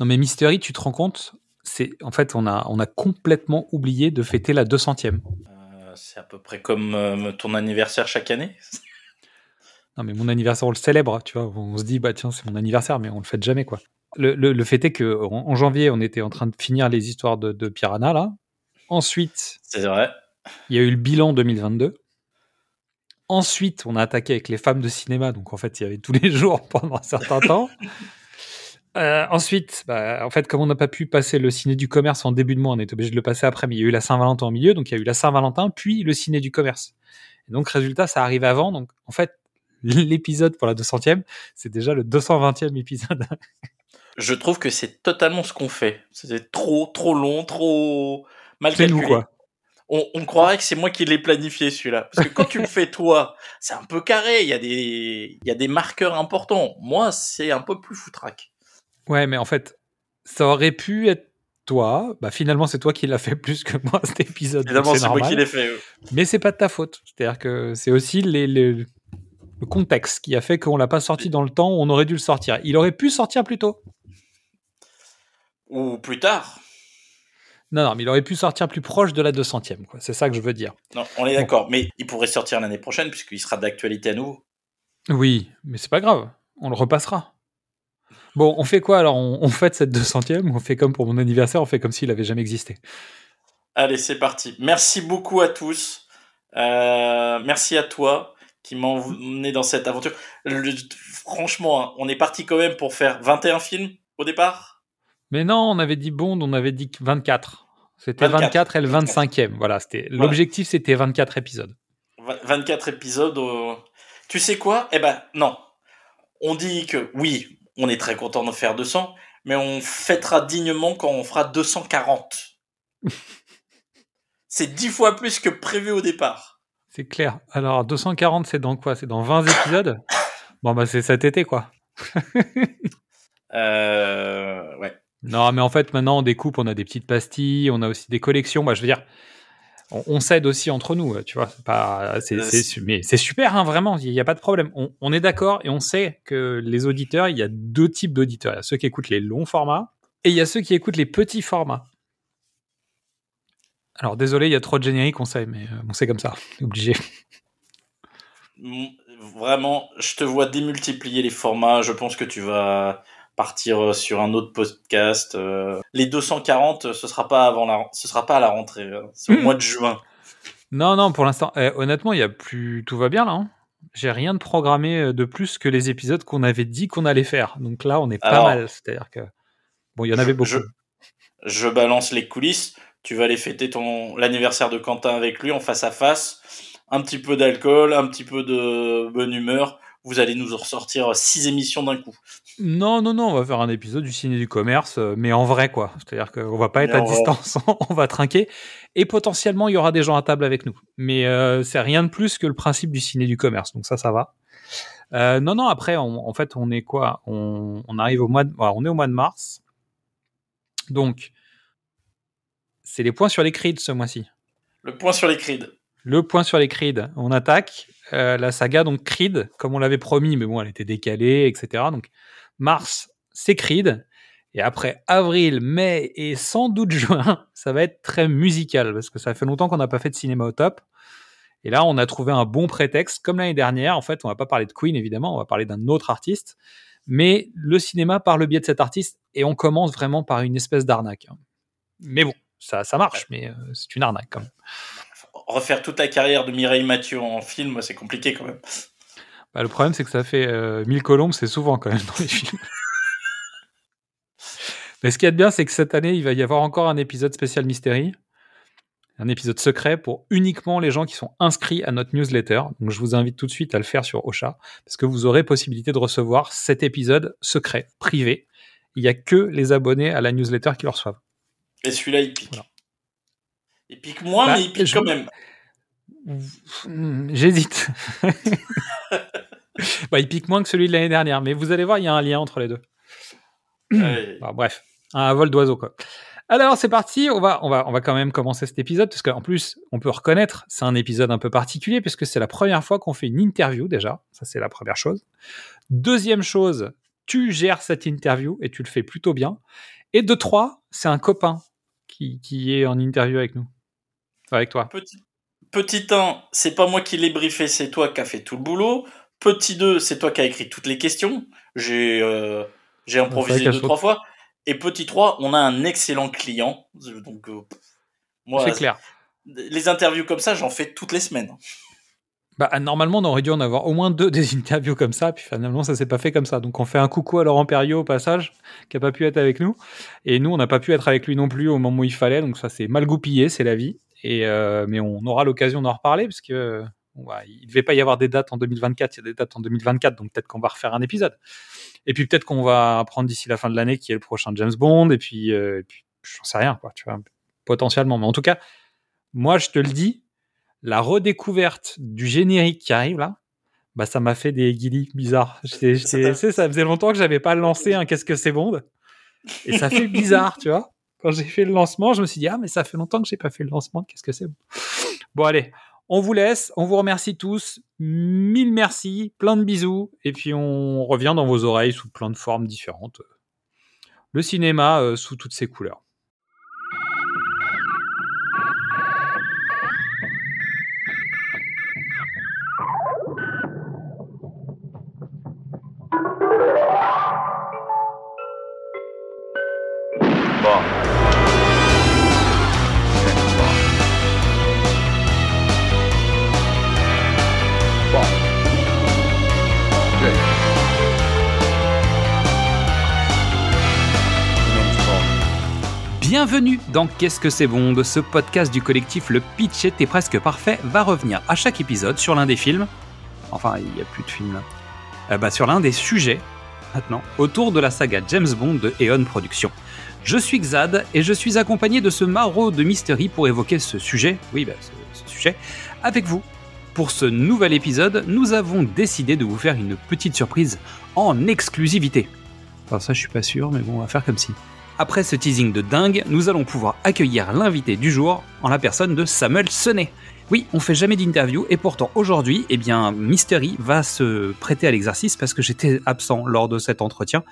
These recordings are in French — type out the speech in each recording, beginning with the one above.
Non, mais Mystery, tu te rends compte c'est En fait, on a, on a complètement oublié de fêter la 200e. Euh, c'est à peu près comme euh, ton anniversaire chaque année. non, mais mon anniversaire, on le célèbre, tu vois. On se dit, bah tiens, c'est mon anniversaire, mais on le fête jamais, quoi. Le, le, fait est que en, janvier, on était en train de finir les histoires de, de Piranha, là. Ensuite, c'est vrai. Il y a eu le bilan 2022. Ensuite, on a attaqué avec les femmes de cinéma, donc en fait, il y avait tous les jours pendant un certain temps. Euh, ensuite, bah, en fait, comme on n'a pas pu passer le ciné du commerce en début de mois, on est obligé de le passer après, mais il y a eu la Saint-Valentin au milieu, donc il y a eu la Saint-Valentin, puis le ciné du commerce. Et donc, résultat, ça arrive avant, donc en fait, l'épisode pour la 200e, c'est déjà le 220e épisode. Je trouve que c'est totalement ce qu'on fait. C'est trop, trop long, trop mal calculé. Nous, quoi on, croirait que c'est moi qui l'ai planifié celui-là. Parce que quand tu le fais toi, c'est un peu carré, il y, a des, il y a des marqueurs importants. Moi, c'est un peu plus foutraque. Ouais, mais en fait, ça aurait pu être toi. Bah, finalement, c'est toi qui l'as fait plus que moi cet épisode. Évidemment, c'est moi qui l'ai fait. Mais c'est pas de ta faute. C'est-à-dire que c'est aussi les, le contexte qui a fait qu'on l'a pas sorti dans le temps où on aurait dû le sortir. Il aurait pu sortir plus tôt. Ou plus tard. Non, non, mais il aurait pu sortir plus proche de la 200e, quoi. C'est ça que je veux dire. Non, on est d'accord, mais il pourrait sortir l'année prochaine puisqu'il sera d'actualité à nouveau. Oui, mais c'est pas grave, on le repassera. Bon, on fait quoi alors? On, fête cette 200e on fait comme pour mon anniversaire, on fait comme s'il avait jamais existé Allez, c'est parti. Merci beaucoup à tous. Euh, merci à toi qui m'a emmené dans cette aventure. franchement, hein, on est parti quand même pour faire 21 films au départ? Mais non, on avait dit Bond, on avait dit 24. C'était 24. et le 25e. Voilà, c'était l'objectif, c'était 24 épisodes. 24 épisodes. Tu sais quoi? Eh ben non. On dit que oui, on est très content de faire 200, mais on fêtera dignement quand on fera 240. c'est 10 fois plus que prévu au départ. C'est clair. Alors 240, c'est dans quoi? C'est dans 20 épisodes? Bon bah c'est cet été quoi. euh, ouais. Non, mais en fait, maintenant, on découpe, on a des petites pastilles, on a aussi des collections. Moi, je veux dire, on, s'aide aussi entre nous, tu vois. Pas, c'est, mais c'est super, hein, vraiment, il n'y a pas de problème. On, est d'accord et on sait que les auditeurs, il y a deux types d'auditeurs. Il y a ceux qui écoutent les longs formats et il y a ceux qui écoutent les petits formats. Alors, désolé, il y a trop de génériques, on sait, mais euh, on sait comme ça, obligé. Vraiment, je te vois démultiplier les formats. Je pense que tu vas partir euh, sur un autre podcast. Euh. Les 240, ce sera pas avant la, ce sera pas à la rentrée, hein. c'est au hmm. mois de juin. Non, non, pour l'instant, eh, honnêtement, il y a plus, tout va bien là. Hein. J'ai rien de programmé euh, de plus que les épisodes qu'on avait dit qu'on allait faire. Donc là, on est pas mal. C'est-à-dire que bon, il y en avait beaucoup. Je, je, balance les coulisses. Tu vas aller fêter ton l'anniversaire de Quentin avec lui en face à face. Un petit peu d'alcool, un petit peu de bonne humeur vous allez nous ressortir six émissions d'un coup. Non, non, non, on va faire un épisode du ciné du commerce, euh, mais en vrai, quoi. C'est-à-dire qu'on va pas être à distance, on va trinquer. Et potentiellement, il y aura des gens à table avec nous. Mais euh, c'est rien de plus que le principe du ciné du commerce, donc ça, ça va. Euh, non, non, après, en fait, on est quoi? On, arrive au mois de, on est au mois de mars. Donc, c'est les points sur les crides ce mois-ci. Le point sur les crides. Le point sur les crides. On attaque. Euh, la saga donc Creed, comme on l'avait promis, mais bon, elle était décalée, etc. Donc mars, c'est Creed. Et après avril, mai et sans doute juin, ça va être très musical parce que ça fait longtemps qu'on n'a pas fait de cinéma au top. Et là, on a trouvé un bon prétexte, comme l'année dernière. En fait, on va pas parler de Queen évidemment, on va parler d'un autre artiste, mais le cinéma par le biais de cet artiste. Et on commence vraiment par une espèce d'arnaque. Mais bon, ça, ça marche, mais euh, c'est une arnaque quand même refaire toute la carrière de Mireille Mathieu en film, c'est compliqué quand même. Bah, le problème, c'est que ça fait euh, mille colombes, c'est souvent quand même dans les films. Mais ce qui est bien, c'est que cette année, il va y avoir encore un épisode spécial Mystery, un épisode secret pour uniquement les gens qui sont inscrits à notre newsletter. Donc, je vous invite tout de suite à le faire sur Ocha, parce que vous aurez possibilité de recevoir cet épisode secret, privé. Il n'y a que les abonnés à la newsletter qui le reçoivent. Et celui-là, il pique. Il pique moins, bah, mais il pique quand même. J'hésite. bah, il pique moins que celui de l'année dernière, mais vous allez voir, il y a un lien entre les deux. bref, un vol d'oiseau quoi. Alors c'est parti, on va, on, va, on va quand même commencer cet épisode, parce qu'en plus, on peut reconnaître, c'est un épisode un peu particulier, puisque c'est la première fois qu'on fait une interview déjà, ça c'est la première chose. Deuxième chose, tu gères cette interview et tu le fais plutôt bien. Et de trois, c'est un copain qui, qui, est en interview avec nous. Avec toi. Petit, petit 1, c'est pas moi qui l'ai briefé, c'est toi qui as fait tout le boulot. Petit 2, c'est toi qui as écrit toutes les questions. J'ai euh, j'ai improvisé deux, trois fois. Et petit 3, on a un excellent client. Donc, euh, moi, c'est clair. Les interviews comme ça, j'en fais toutes les semaines. Bah, normalement, on aurait dû en avoir au moins deux des interviews comme ça, puis finalement, ça s'est pas fait comme ça. Donc, on fait un coucou à Laurent Perriot au passage, qui a pas pu être avec nous. Et nous, on n'a pas pu être avec lui non plus au moment où il fallait. Donc, ça s'est mal goupillé, c'est la vie. Et, euh, mais on aura l'occasion d'en reparler, parce que il devait pas y avoir des dates en 2024, il y a des dates en 2024, donc peut-être qu'on va refaire un épisode. Et puis peut-être qu'on va apprendre d'ici la fin de l'année qui est le prochain James Bond, et puis, euh, puis j'en sais rien, quoi, tu vois, potentiellement. Mais en tout cas, moi, je te le dis, la redécouverte du générique qui arrive là, bah ça m'a fait des guillis bizarres. C'est, ça faisait longtemps que j'avais pas lancé un Qu'est-ce que c'est Bond, et ça fait bizarre, tu vois. Quand j'ai fait le lancement, je me suis dit ah mais ça fait longtemps que j'ai pas fait le lancement. Qu'est-ce que c'est Bon allez, on vous laisse, on vous remercie tous, mille merci, plein de bisous, et puis on revient dans vos oreilles sous plein de formes différentes. Le cinéma euh, sous toutes ses couleurs. Bienvenue dans Qu'est-ce que c'est Bond Ce podcast du collectif Le Pitch était presque parfait va revenir à chaque épisode sur l'un des films. Enfin, il n'y a plus de films là. Euh, bah, sur l'un des sujets, maintenant, autour de la saga James Bond de Eon Productions. Je suis Xad et je suis accompagné de ce maraud de Mystery pour évoquer ce sujet, oui, bah, ce, sujet, avec vous. Pour ce nouvel épisode, nous avons décidé de vous faire une petite surprise en exclusivité. Enfin, ça, je suis pas sûr, mais bon, on va faire comme si. Après ce teasing de dingue, nous allons pouvoir accueillir l'invité du jour en la personne de Samuel Senet. Oui, on fait jamais d'interview et pourtant aujourd'hui, eh bien, Mystery va se prêter à l'exercice parce que j'étais absent lors de cet entretien.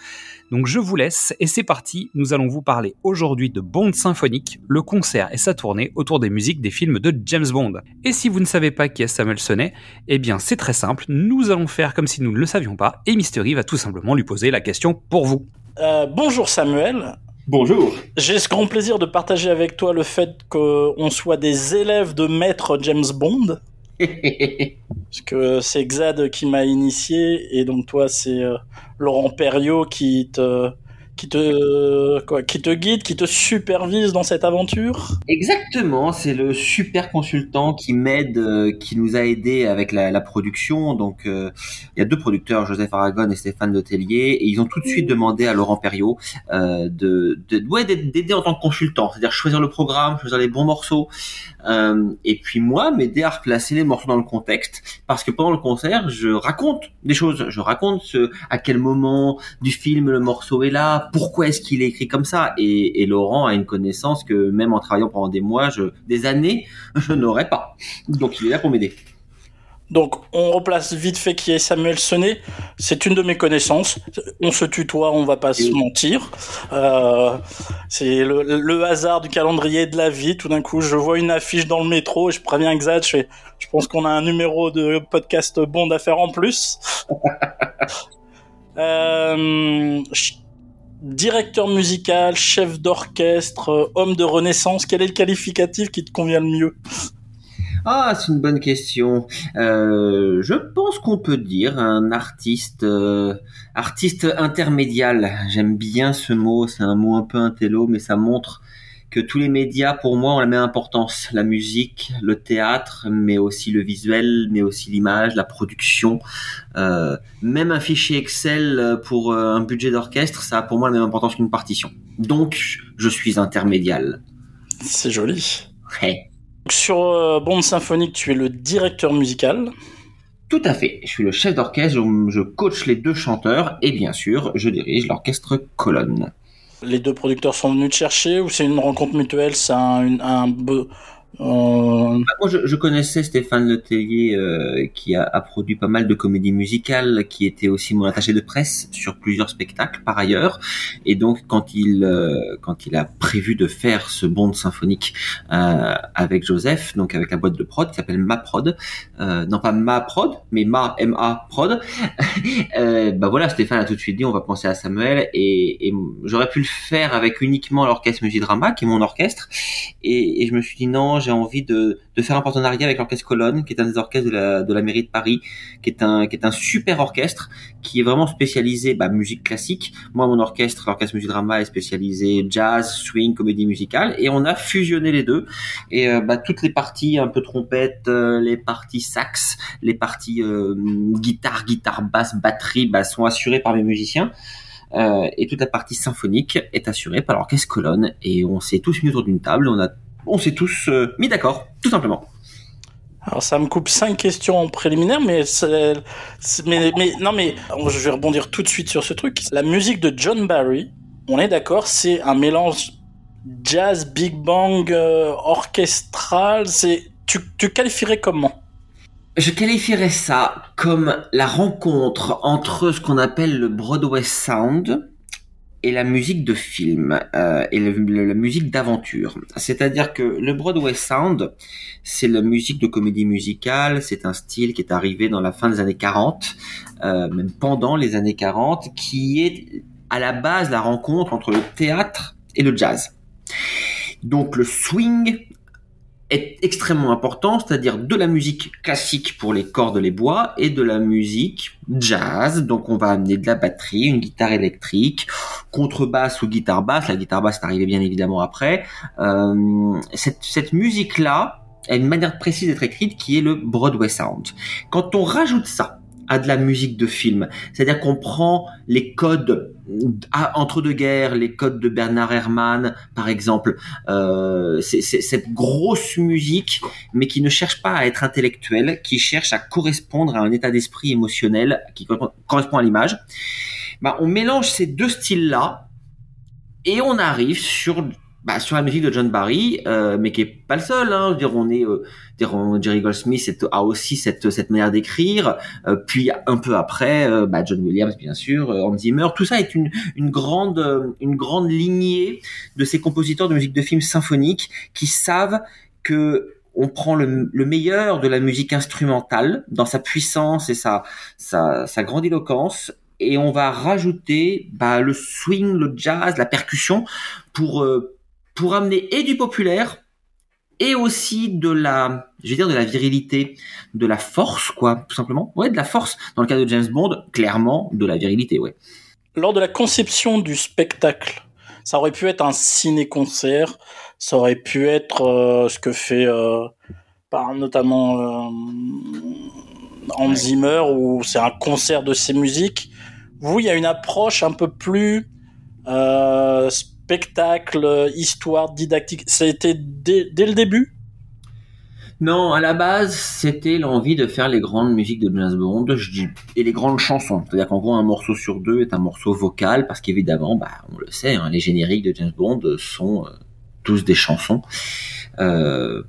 Donc je vous laisse et c'est parti. Nous allons vous parler aujourd'hui de Bond symphonique, le concert et sa tournée autour des musiques des films de James Bond. Et si vous ne savez pas qui est Samuel Senet, eh bien c'est très simple. Nous allons faire comme si nous ne le savions pas et Mystery va tout simplement lui poser la question pour vous. Euh, bonjour Samuel. Bonjour. J'ai ce grand plaisir de partager avec toi le fait qu'on soit des élèves de maître James Bond. Parce que c'est Xad qui m'a initié et donc toi c'est euh, Laurent Perriot qui te qui te qui te guide, qui te supervise dans cette aventure. Exactement, c'est le super consultant qui m'aide, euh, qui nous a aidé avec la, la production. Donc euh, il y a deux producteurs, Joseph Aragon et Stéphane Letellier, et ils ont tout de suite demandé à Laurent Perriot euh, de, de ouais, d'aider en tant que consultant, c'est-à-dire choisir le programme, choisir les bons morceaux, euh, et puis moi m'aider à replacer les morceaux dans le contexte, parce que pendant le concert, je raconte des choses, je raconte ce, à quel moment du film le morceau est là pourquoi est-ce qu'il est écrit comme ça et, Laurent a une connaissance que même en travaillant pendant des mois, je, des années, je n'aurais pas. Donc il est là pour m'aider. Donc, on replace vite fait qui est Samuel Sonnet. C'est une de mes connaissances. On se tutoie, on va pas se mentir. Euh, c'est le, hasard du calendrier de la vie. Tout d'un coup, je vois une affiche dans le métro et je préviens Xad. Je, je pense qu'on a un numéro de podcast Bond à faire en plus. euh, directeur musical, chef d'orchestre, euh, homme de renaissance, quel est le qualificatif qui te convient le mieux? Ah, c'est une bonne question. Euh, je pense qu'on peut dire un artiste, euh, artiste intermédial. J'aime bien ce mot. C'est un mot un peu intello, mais ça montre que tous les médias, pour moi, ont la même importance. La musique, le théâtre, mais aussi le visuel, mais aussi l'image, la production. Euh, même un fichier Excel pour euh, un budget d'orchestre, ça a pour moi la même importance qu'une partition. Donc, je suis intermédial. C'est joli. Sur Bond Symphonique, tu es le directeur musical. Tout à fait. Je suis le chef d'orchestre, je coach les deux chanteurs et bien sûr, je dirige l'orchestre colonne les deux producteurs sont venus te chercher ou c'est une rencontre mutuelle C'est un, euh, bah, moi, je, connaissais Stéphane Letellier euh, qui a, produit pas mal de comédies musicales, qui était aussi mon attaché de presse sur plusieurs spectacles par ailleurs. Et donc, quand il euh, quand il a prévu de faire ce bond symphonique euh, avec Joseph, donc avec la boîte de prod qui s'appelle Ma Prod, non pas Ma Prod, mais Ma M A Prod. bah voilà, Stéphane a tout de suite dit on va penser à Samuel et, j'aurais pu le faire avec uniquement l'orchestre Musidrama qui est mon orchestre. Et je me suis dit non j'ai envie de, faire un partenariat avec l'orchestre Colonne, qui est un des orchestres de la, mairie de Paris, qui est un, super orchestre, qui est vraiment spécialisé bah, musique classique. Moi, mon orchestre, l'orchestre musique drama, est spécialisé jazz, swing, comédie musicale, et on a fusionné les deux. Et euh, bah, toutes les parties un peu trompette, euh, les parties sax, les parties euh, guitare, guitare basse, batterie, bah, sont assurées par mes musiciens. Et toute la partie symphonique est assurée par l'orchestre Colonne et on s'est tous mis autour d'une table, on a on s'est tous euh, mis d'accord, tout simplement. Alors ça me coupe cinq questions en préliminaire, mais, mais, mais non mais je vais rebondir tout de suite sur ce truc. La musique de John Barry, on est d'accord, c'est un mélange jazz, big bang, euh, orchestral. C'est tu, tu qualifierais comment? Je qualifierais ça comme la rencontre entre ce qu'on appelle le Broadway Sound, et la musique de film euh, et la musique d'aventure. C'est-à-dire que le Broadway Sound, c'est la musique de comédie musicale, c'est un style qui est arrivé dans la fin des années 40, euh, même pendant les années 40, qui est à la base la rencontre entre le théâtre et le jazz. Donc le swing est extrêmement important, c'est-à-dire de la musique classique pour les cordes, les bois, et de la musique jazz. Donc on va amener de la batterie, une guitare électrique, contrebasse ou guitare basse. La guitare basse est arrivée bien évidemment après. Euh, cette, cette musique-là a une manière précise d'être écrite qui est le Broadway Sound. Quand on rajoute ça à de la musique de film. C'est-à-dire qu'on prend les codes entre deux guerres, les codes de Bernard Herrmann, par exemple, euh, c'est cette grosse musique, mais qui ne cherche pas à être intellectuelle, qui cherche à correspondre à un état d'esprit émotionnel qui correspond à l'image. Bah, on mélange ces deux styles-là et on arrive sur bah, sur la musique de John Barry, euh, mais qui est pas le seul. Hein. dire, on est, euh, dire, Jerry Goldsmith a aussi cette cette manière d'écrire. Euh, puis un peu après, euh, bah, John Williams, bien sûr, Hans Zimmer. Tout ça est une une grande une grande lignée de ces compositeurs de musique de film symphonique qui savent que on prend le, le, meilleur de la musique instrumentale dans sa puissance et sa sa, sa grandiloquence et on va rajouter bah, le swing, le jazz, la percussion pour pour amener et du populaire et aussi de la, je vais dire de la virilité, de la force, quoi, tout simplement. Ouais, de la force. Dans le cas de James Bond, clairement, de la virilité, ouais. Lors de la conception du spectacle, ça aurait pu être un ciné-concert, ça aurait pu être euh, ce que fait euh, par notamment euh, Hans Zimmer, où c'est un concert de ses musiques. Vous, il y a une approche un peu plus euh, spectacle, histoire, didactique C'était dès, dès le début? Non, à la base, c'était l'envie de faire les grandes musiques de James Bond, je dis, et les grandes chansons. C'est-à-dire qu'en gros, un morceau sur deux est un morceau vocal, parce qu'évidemment, bah, on le sait, hein, les génériques de James Bond sont euh, tous des chansons. Euh,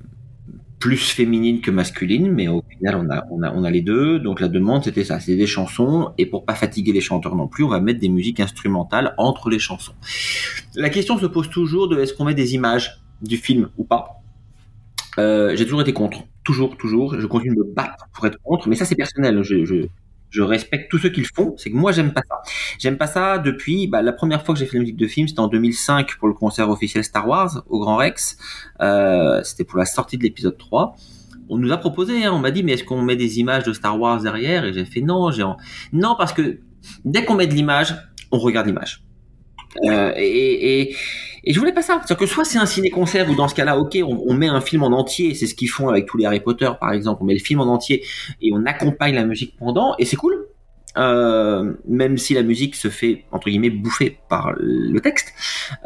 plus féminine que masculine, mais au final on a on a on a les deux. Donc la demande c'était ça, c'est des chansons et pour pas fatiguer les chanteurs non plus, on va mettre des musiques instrumentales entre les chansons. La question se pose toujours de est-ce qu'on met des images du film ou pas? Euh, j'ai toujours été contre, toujours toujours. Je continue de me battre pour être contre, mais ça c'est personnel. Je, je respecte tous ceux qui le font. C'est que moi, j'aime pas ça. J'aime pas ça depuis bah, la première fois que j'ai fait la musique de film, c'était en 2005 pour le concert officiel Star Wars au Grand Rex. Euh, c'était pour la sortie de l'épisode 3. On nous a proposé, hein, on m'a dit, mais est-ce qu'on met des images de Star Wars derrière? Et j'ai fait non, j'ai non parce que dès qu'on met de l'image, on regarde l'image. Euh, et, et, et je voulais pas ça. C'est-à-dire que soit c'est un ciné-concert ou dans ce cas-là, ok, on, on, met un film en entier, c'est ce qu'ils font avec tous les Harry Potter par exemple, on met le film en entier et on accompagne la musique pendant, et c'est cool. Euh, même si la musique se fait entre guillemets bouffer par le texte.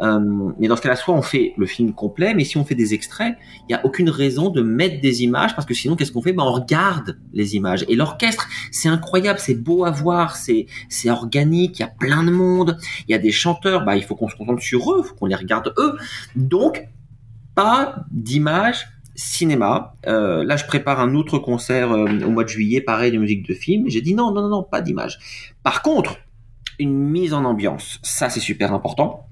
Euh, mais dans ce cas-là, soit on fait le film complet, mais si on fait des extraits, il n'y a aucune raison de mettre des images parce que sinon, qu'est-ce qu'on fait? Ben on regarde les images. Et l'orchestre, c'est incroyable, c'est beau à voir, c'est c'est organique, il y a plein de monde, il y a des chanteurs, bah il faut qu'on se concentre sur eux, faut qu'on les regarde eux. Donc pas d'images cinéma. Euh, là, je prépare un autre concert euh, au mois de juillet, pareil, de musique de film. J'ai dit non, non, non, pas d'image. Par contre, une mise en ambiance, ça c'est super important.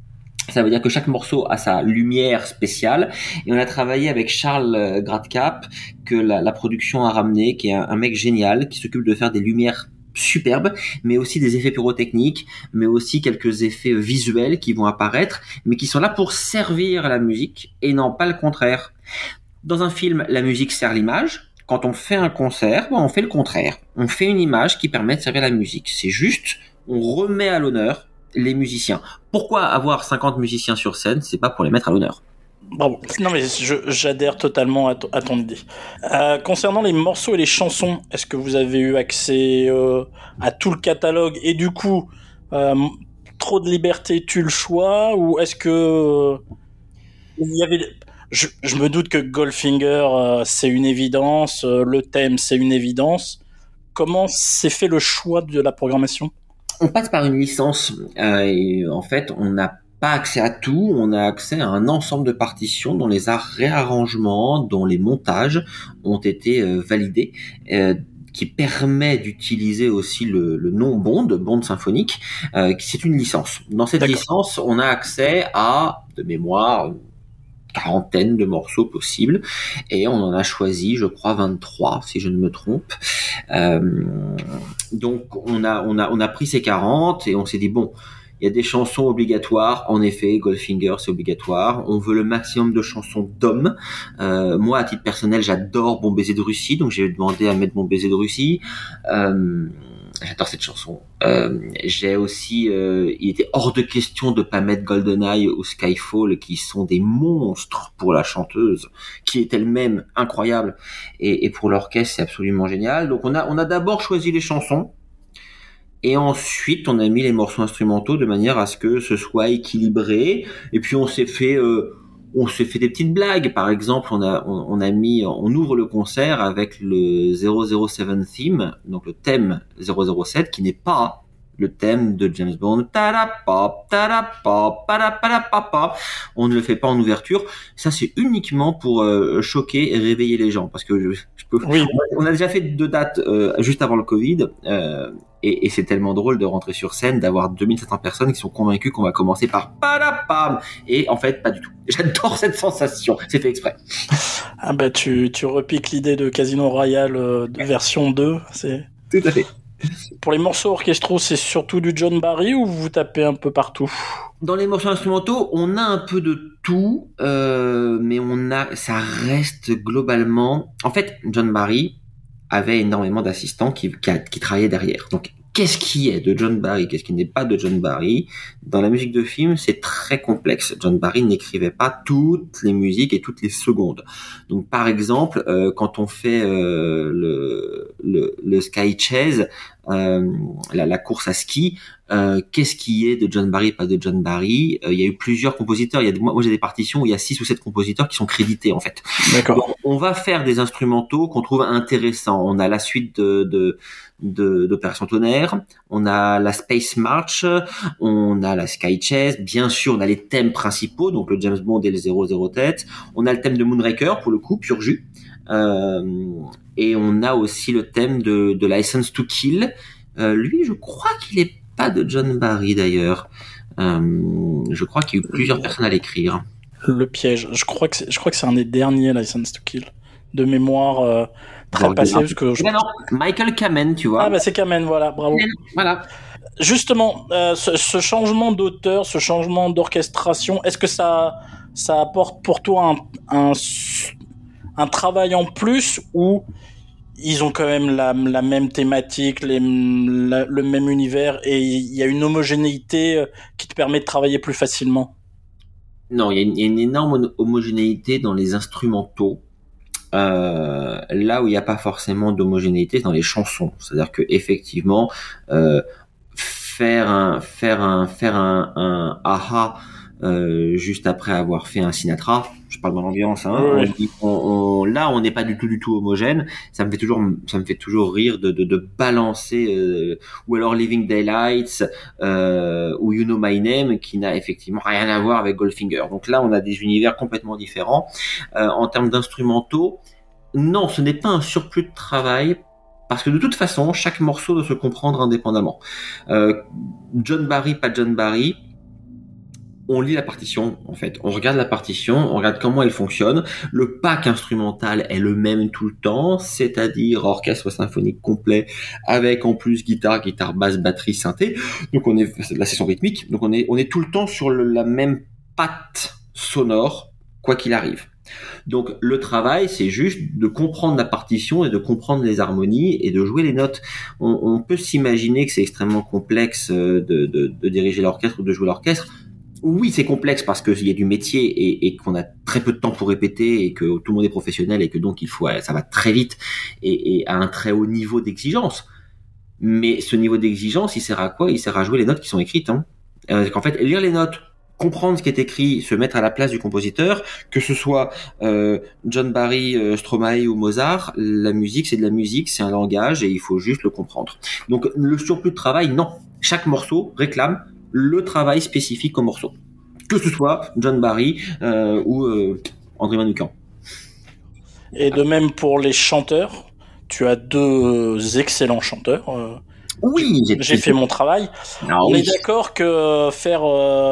Ça veut dire que chaque morceau a sa lumière spéciale. Et on a travaillé avec Charles euh, Gradcap, que la production a ramené, qui est un, mec génial, qui s'occupe de faire des lumières superbes, mais aussi des effets pyrotechniques, mais aussi quelques effets visuels qui vont apparaître, mais qui sont là pour servir la musique et non pas le contraire. Dans un film, la musique sert l'image. Quand on fait un concert, on fait le contraire. On fait une image qui permet de servir la musique. C'est juste, on remet à l'honneur les musiciens. Pourquoi avoir 50 musiciens sur scène C'est pas pour les mettre à l'honneur? Bravo. Non mais j'adhère totalement à, ton idée. Euh, concernant les morceaux et les chansons, est-ce que vous avez eu accès euh, à tout le catalogue et du coup euh, trop de liberté tue le choix ou est-ce que il y avait je, je, me doute que Goldfinger c'est une évidence, le thème c'est une évidence. Comment s'est fait le choix de la programmation? On passe par une licence euh, et en fait on n'a pas accès à tout, on a accès à un ensemble de partitions dont les réarrangements, dont les montages ont été euh, validés. Euh, qui permet d'utiliser aussi le, nom Bond, Bond symphonique, euh, c'est une licence. Dans cette licence, on a accès à, de mémoire, quarantaine de morceaux possibles et on en a choisi je crois 23 si je ne me trompe euh, donc on a on a on a pris ces 40 et on s'est dit bon il y a des chansons obligatoires, en effet, Goldfinger c'est obligatoire. On veut le maximum de chansons d'hommes. Euh, moi, à titre personnel, j'adore Bon baiser de Russie, donc j'ai demandé à mettre Bon baiser de Russie. Euh, J'adore cette chanson. Euh, j'ai aussi, euh, il était hors de question de pas mettre GoldenEye ou Skyfall, qui sont des monstres pour la chanteuse, qui est elle-même incroyable, et, pour l'orchestre c'est absolument génial. Donc on a, on a d'abord choisi les chansons, et ensuite on a mis les morceaux instrumentaux de manière à ce que ce soit équilibré. Et puis on s'est fait euh, on s'est fait des petites blagues. Par exemple, on a, on, a mis, on ouvre le concert avec le 007 theme, donc le thème 007, qui n'est pas le thème de James Bond. On ne le fait pas en ouverture. Ça, c'est uniquement pour euh, choquer et réveiller les gens. Parce que je, peux... On a déjà fait deux dates euh, juste avant le Covid. Euh, et, c'est tellement drôle de rentrer sur scène, d'avoir 2700 personnes qui sont convaincues qu'on va commencer par padapam. Et en fait, pas du tout. J'adore cette sensation. C'est fait exprès. Ah bah, tu, tu repiques l'idée de Casino Royale de version 2. C'est... Tout à fait. Pour les morceaux orchestraux, c'est surtout du John Barry ou vous tapez un peu partout Dans les morceaux instrumentaux, on a un peu de tout, euh, mais on a, ça reste globalement. En fait, John Barry avait énormément d'assistants qui, travaillaient derrière. Qu'est-ce qui est de John Barry, qu'est-ce qui n'est pas de John Barry Dans la musique de film, c'est très complexe. John Barry n'écrivait pas toutes les musiques et toutes les secondes. Donc, par exemple, euh, quand on fait euh, le, le, Sky Chase, euh, la, course à ski, euh, qu'est-ce qui est de John Barry, pas de John Barry Il y a eu plusieurs compositeurs. Il y a moi, moi j'ai des partitions où il y a six ou sept compositeurs qui sont crédités en fait. D'accord. On va faire des instrumentaux qu'on trouve intéressants. On a la suite de, de d'Opération Tonnerre, on a la Space March, on a la Sky Chase, bien sûr on a les thèmes principaux, donc le James Bond et le 00 tête, on a le thème de Moonraker pour le coup, pur jus, euh, et on a aussi le thème de, de License to Kill. Euh, lui, je crois qu'il est pas de John Barry d'ailleurs. Euh, je crois qu'il y a eu plusieurs personnes à l'écrire. Le piège. Je crois que c'est, je crois que c'est un des derniers License to Kill de mémoire euh, très passé parce que je... non, Michael Kamen, tu vois. Ah bah c'est Kamen, voilà, bravo. Voilà. Justement, euh, ce, ce, changement d'auteur, ce changement d'orchestration, est-ce que ça ça apporte pour toi un, un, un travail en plus ou ils ont quand même la, même thématique, le même univers et il y a une homogénéité euh, qui te permet de travailler plus facilement. Non, il y, a une énorme homogénéité dans les instrumentaux. Euh, là où il n'y a pas forcément d'homogénéité, dans les chansons. C'est-à-dire que effectivement, euh, faire un faire un faire un aha euh, juste après avoir fait un Sinatra. Je parle dans l'ambiance. Hein, on, là, on n'est pas du tout du tout homogène. Ça me fait toujours, ça me fait toujours rire de, de, de balancer euh, ou alors Living Daylights euh, ou You Know My Name qui n'a effectivement rien à voir avec Goldfinger. Donc là, on a des univers complètement différents euh, en termes d'instrumentaux. Non, ce n'est pas un surplus de travail parce que de toute façon, chaque morceau doit se comprendre indépendamment. Euh, John Barry, pas John Barry, on lit la partition en fait, on regarde la partition, on regarde comment elle fonctionne. Le pack instrumental est le même tout le temps, c'est-à-dire orchestre symphonique complet avec en plus guitare, guitare basse, batterie, synthé. Donc on est la session rythmique, donc on est on est tout le temps sur la même patte sonore quoi qu'il arrive. Donc le travail, c'est juste de comprendre la partition et de comprendre les harmonies et de jouer les notes. On, peut s'imaginer que c'est extrêmement complexe euh, de, de diriger l'orchestre ou de jouer l'orchestre oui, c'est complexe parce qu'il y a du métier et, et qu'on a très peu de temps pour répéter et que tout le monde est professionnel et que donc il faut, ça va très vite et, et à un très haut niveau d'exigence. Mais ce niveau d'exigence, il sert à quoi? Il sert à jouer les notes qui sont écrites. Hein. Euh, qu'en fait, lire les notes, comprendre ce qui est écrit, se mettre à la place du compositeur, que ce soit euh, John Barry, euh, Stromae ou Mozart, la musique c'est de la musique, c'est un langage et il faut juste le comprendre. Donc le surplus de travail, non. Chaque morceau réclame le travail spécifique au morceau. Que ce soit John Barry euh, ou euh, André Manoukian. Et de même pour les chanteurs, tu as deux excellents chanteurs. Euh, oui, j'ai fait mon travail. Ah On est d'accord que faire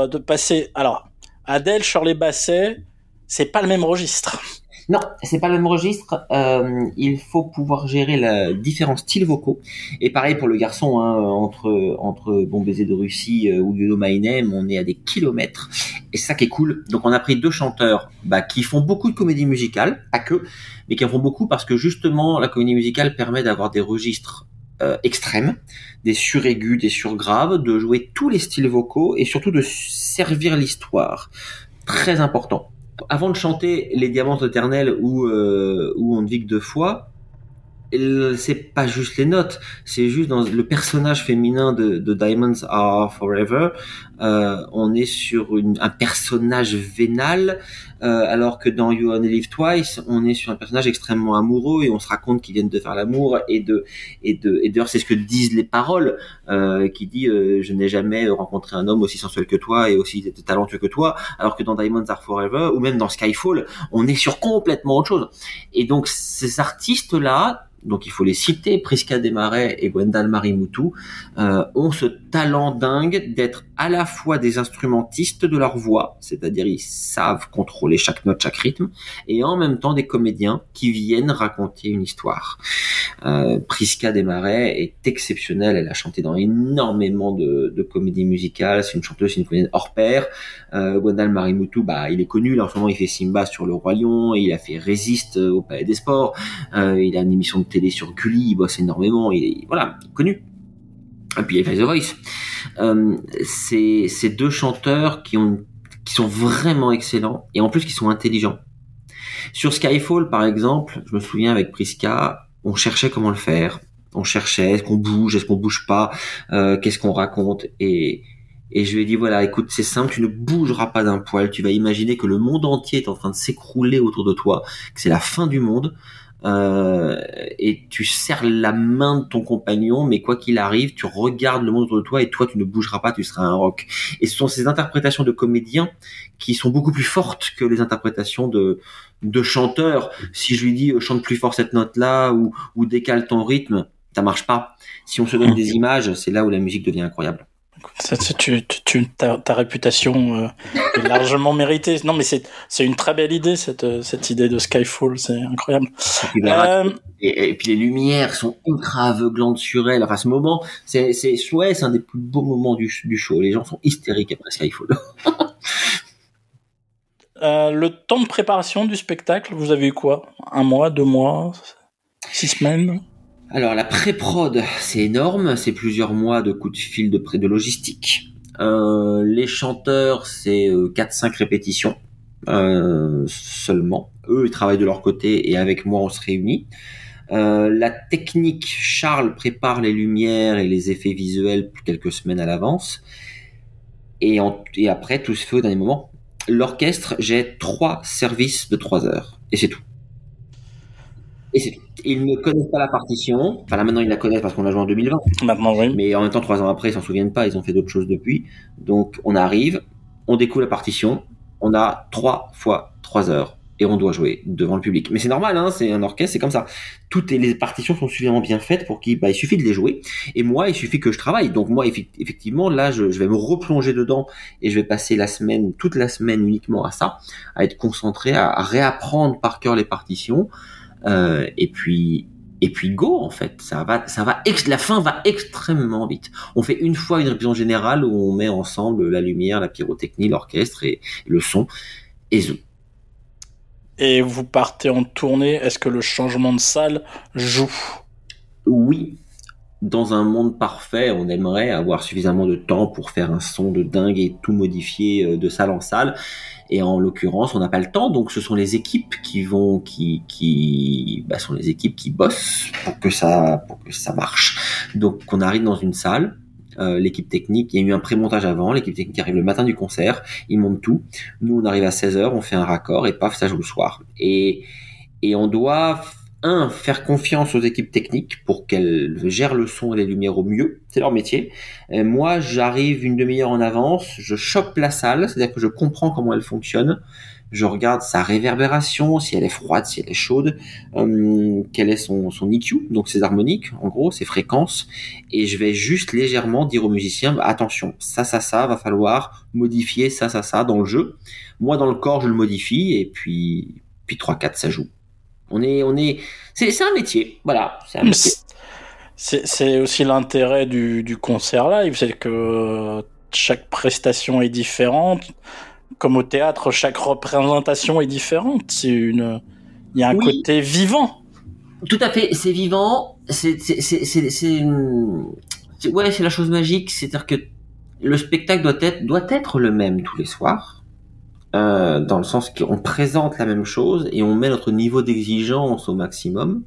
de passer. Alors, Adèle, Shirley Basset, c'est pas le même registre. Non, c'est pas le même registre. Euh, il faut pouvoir gérer la différents styles vocaux. Et pareil pour le garçon, hein, entre entre Bon baiser de Russie euh, ou My Name, on est à des kilomètres. Et ça qui est cool. Donc on a pris deux chanteurs bah, qui font beaucoup de comédie musicale, pas que, mais qui en font beaucoup parce que justement la comédie musicale permet d'avoir des registres euh, extrêmes, des suraigus, des surgraves, de jouer tous les styles vocaux et surtout de servir l'histoire. Très important avant de chanter Les Diamants éternels ou, euh, ou On ne vit deux fois, c'est pas juste les notes, c'est juste dans le personnage féminin de, de Diamonds Are Forever. Euh, on est sur un personnage vénal, euh, alors que dans You Only Live Twice, on est sur un personnage extrêmement amoureux et on se raconte qu'ils viennent de faire l'amour et de et de et d'ailleurs c'est ce que disent les paroles euh, qui dit je n'ai jamais rencontré un homme aussi sensuel que toi et aussi talentueux que toi, alors que dans Diamonds Are Forever ou même dans Skyfall, on est sur complètement autre chose. Et donc ces artistes là donc il faut les citer, Prisca Desmarais et Gwendal Marimutu, euh, ont ce talent dingue d'être à la fois des instrumentistes de leur voix, c'est-à-dire ils savent contrôler chaque note, chaque rythme, et en même temps des comédiens qui viennent raconter une histoire. Euh, Prisca Desmarais est exceptionnelle, elle a chanté dans énormément de, de comédies musicales, c'est une chanteuse, une comédienne hors pair. Euh, Gwendal Marimutu, bah il est connu, là en ce moment il fait Simba sur le Roi Lion, il a fait Résiste au Palais des Sports, euh, il a une émission de télé sur Gulli, il bosse énormément, il est voilà, connu. Et puis il The Voice. Euh, c'est ces deux chanteurs qui ont qui sont vraiment excellents et en plus qui sont intelligents. Sur Skyfall par exemple, je me souviens avec Priska, on cherchait comment le faire. On cherchait, est-ce qu'on bouge, est-ce qu'on bouge pas, euh, qu'est-ce qu'on raconte et et je lui ai dit voilà, écoute, c'est simple, tu ne bougeras pas d'un poil, tu vas imaginer que le monde entier est en train de s'écrouler autour de toi, que c'est la fin du monde. Euh, et tu serres la main de ton compagnon, mais quoi qu'il arrive, tu regardes le monde autour de toi et toi tu ne bougeras pas, tu seras un rock. Et ce sont ces interprétations de comédiens qui sont beaucoup plus fortes que les interprétations de de chanteurs. Si je lui dis euh, chante plus fort cette note là ou ou décale ton rythme, ça marche pas. Si on se donne des images, c'est là où la musique devient incroyable. Tu, tu, ta, ta, réputation euh, est largement méritée. Non, mais c'est une très belle idée, cette, cette idée de Skyfall, c'est incroyable. Euh, et, puis les lumières sont ultra aveuglantes sur elle. Enfin, ce moment, c'est ouais, c'est un des plus beaux moments du, du show. Les gens sont hystériques après Skyfall. euh, le temps de préparation du spectacle, vous avez eu quoi? Un mois, deux mois, six semaines? Alors la pré-prod, c'est énorme, c'est plusieurs mois de coups de fil de près de logistique. Euh, les chanteurs, c'est 4-5 euh, répétitions euh, seulement. Eux, ils travaillent de leur côté et avec moi, on se réunit. la technique, Charles prépare les lumières et les effets visuels quelques semaines à l'avance. Et, et après, tout se fait au dernier moment. L'orchestre, j'ai trois services de trois heures. Et c'est tout. Et c'est tout. Ils ne connaissent pas la partition. Enfin, là, maintenant, ils la connaissent parce qu'on l'a joué en 2020. Maintenant, oui. Mais en même temps, trois ans après, ils s'en souviennent pas. Ils ont fait d'autres choses depuis. Donc, on arrive, on découvre la partition. On a trois fois trois heures et on doit jouer devant le public. Mais c'est normal, hein, c'est un orchestre, c'est comme ça. Toutes les partitions sont suffisamment bien faites pour qu'il bah, il suffit de les jouer. Et moi, il suffit que je travaille. Donc moi, effectivement, là, je, vais me replonger dedans et je vais passer la semaine, toute la semaine uniquement à ça, à être concentré, à, réapprendre par cœur les partitions. Euh, et puis et puis go en fait. Ça va ça va la fin va extrêmement vite. On fait une fois une répétition générale où on met ensemble la lumière la pyrotechnie l'orchestre et, le son. Et zoom et vous partez en tournée, est-ce que le changement de salle joue? Oui. Dans un monde parfait, on aimerait avoir suffisamment de temps pour faire un son de dingue et tout modifier euh, de salle en salle. Et en l'occurrence, on n'a pas le temps, donc ce sont les équipes qui vont, qui, qui, bah, sont les équipes qui bossent pour que ça, pour que ça marche. Donc, on arrive dans une salle, euh, l'équipe technique, il y a eu un pré-montage avant, l'équipe technique arrive le matin du concert, ils montent tout. Nous, on arrive à 16h, on fait un raccord et paf, ça joue le soir. Et, et on doit, un, faire confiance aux équipes techniques pour qu'elles gèrent le son et les lumières au mieux. C'est leur métier. moi, j'arrive une demi-heure en avance, je chope la salle, c'est-à-dire que je comprends comment elle fonctionne je regarde sa réverbération, si elle est froide, si elle est chaude, euh, quel est son, son EQ, donc ses harmoniques, en gros, ses fréquences, et je vais juste légèrement dire au musicien, bah, attention, ça, ça, ça, va falloir modifier ça, ça, ça dans le jeu. Moi, dans le corps, je le modifie, et puis, puis 3-4, ça joue. On est, on est, c'est, c'est un métier, voilà, c'est un métier. C'est aussi l'intérêt du, du concert live, c'est que chaque prestation est différente comme au théâtre, chaque représentation est différente. C'est une, il y a un côté vivant. Tout à fait, c'est vivant. C'est, c'est, c'est, c'est, ouais, c'est la chose magique. C'est-à-dire que le spectacle doit être, doit être le même tous les soirs. Euh, dans le sens qu'on présente la même chose et on met notre niveau d'exigence au maximum.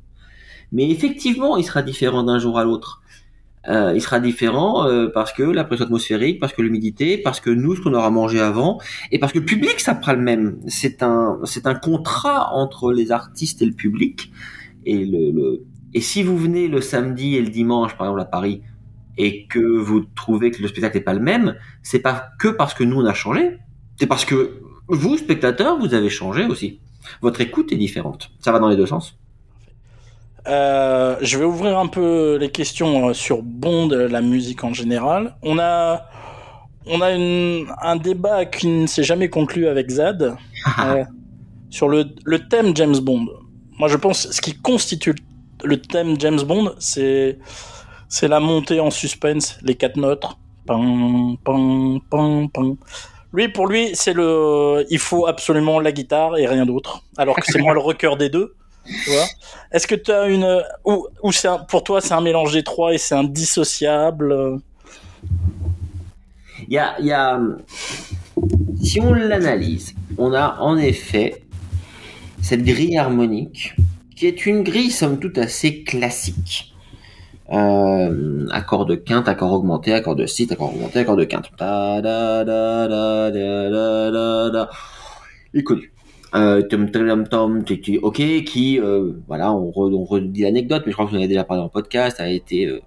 Mais effectivement, il sera différent d'un jour à l'autre. Euh, il sera différent euh, parce que la pression atmosphérique, parce que l'humidité, parce que nous ce qu'on aura mangé avant, et parce que le public ça fera le même. C'est un c'est un contrat entre les artistes et le public. Et le, le, et si vous venez le samedi et le dimanche par exemple à Paris et que vous trouvez que le spectacle n'est pas le même, c'est pas que parce que nous on a changé, c'est parce que vous spectateurs vous avez changé aussi. Votre écoute est différente. Ça va dans les deux sens. Euh, je vais ouvrir un peu les questions euh, sur Bond, la musique en général. On a, on a un débat qui ne s'est jamais conclu avec Zad euh, sur le, le, thème James Bond. Moi, je pense ce qui constitue le thème James Bond, c'est c'est la montée en suspense, les quatre notes. Lui, pour lui, c'est le, il faut absolument la guitare et rien d'autre. Alors que c'est moi le rocker des deux. Est-ce que tu as une ou, ou pour toi c'est un mélange des trois et c'est indissociable Il y a, y a si on l'analyse, on a en effet cette grille harmonique qui est une grille somme toute assez classique. Euh, accord de quinte, accord augmenté, accord de site, accord augmenté, accord de quinte. Da, da, da, Il est connu euh, Tom Tom Tom ok qui euh, voilà on, on redit l'anecdote mais je crois que vous en avez déjà parlé le podcast a été euh,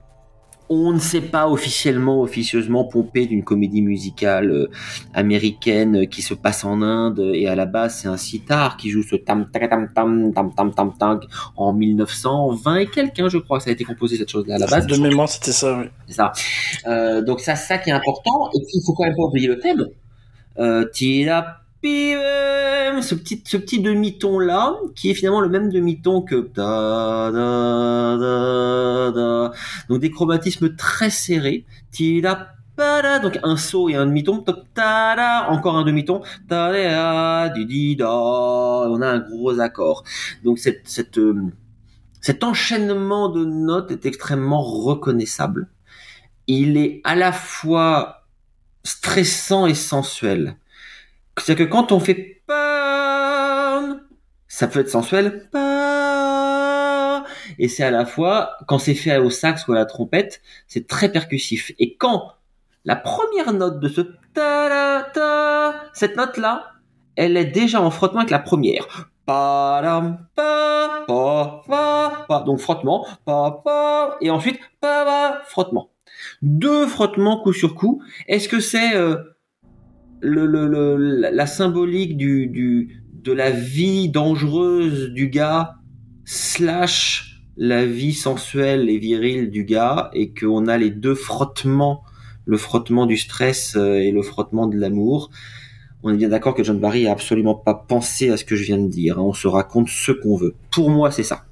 on ne sait pas officiellement officieusement pompé d'une comédie musicale euh, américaine qui se passe en Inde et à la base c'est un sitar qui joue ce tam tam tam tam tam tam tam en 1920 et quelqu'un je crois. Que ça a été composé cette chose là à la base. De mémoire c'était ça oui. c'est ça. Euh, donc ça ça qui est important et puis il faut quand même pas oublier le thème. Euh, puis euh, ce petit ce petit demi-ton là qui est finalement le même demi-ton que da, da, da, da. donc des chromatismes très serrés. Donc un saut et un demi-ton. Encore un demi-ton. On a un gros accord. Donc cette, cette euh, cet enchaînement de notes est extrêmement reconnaissable. Il est à la fois stressant et sensuel c'est que quand on fait pas, ça peut être sensuel, et c'est à la fois, quand c'est fait au sax ou à la trompette, c'est très percussif. Et quand la première note de ce ta ta. Cette note là, elle est déjà en frottement avec la première. Donc frottement, et ensuite frottement. Deux frottements coup sur coup. Est-ce que c'est euh, la symbolique du, de la vie dangereuse du gars slash la vie sensuelle et virile du gars et qu'on a les deux frottements, le frottement du stress euh, et le frottement de l'amour. On est bien d'accord que John Barry a absolument pas pensé à ce que je viens de dire. Hein. On se raconte ce qu'on veut. Pour moi, c'est ça.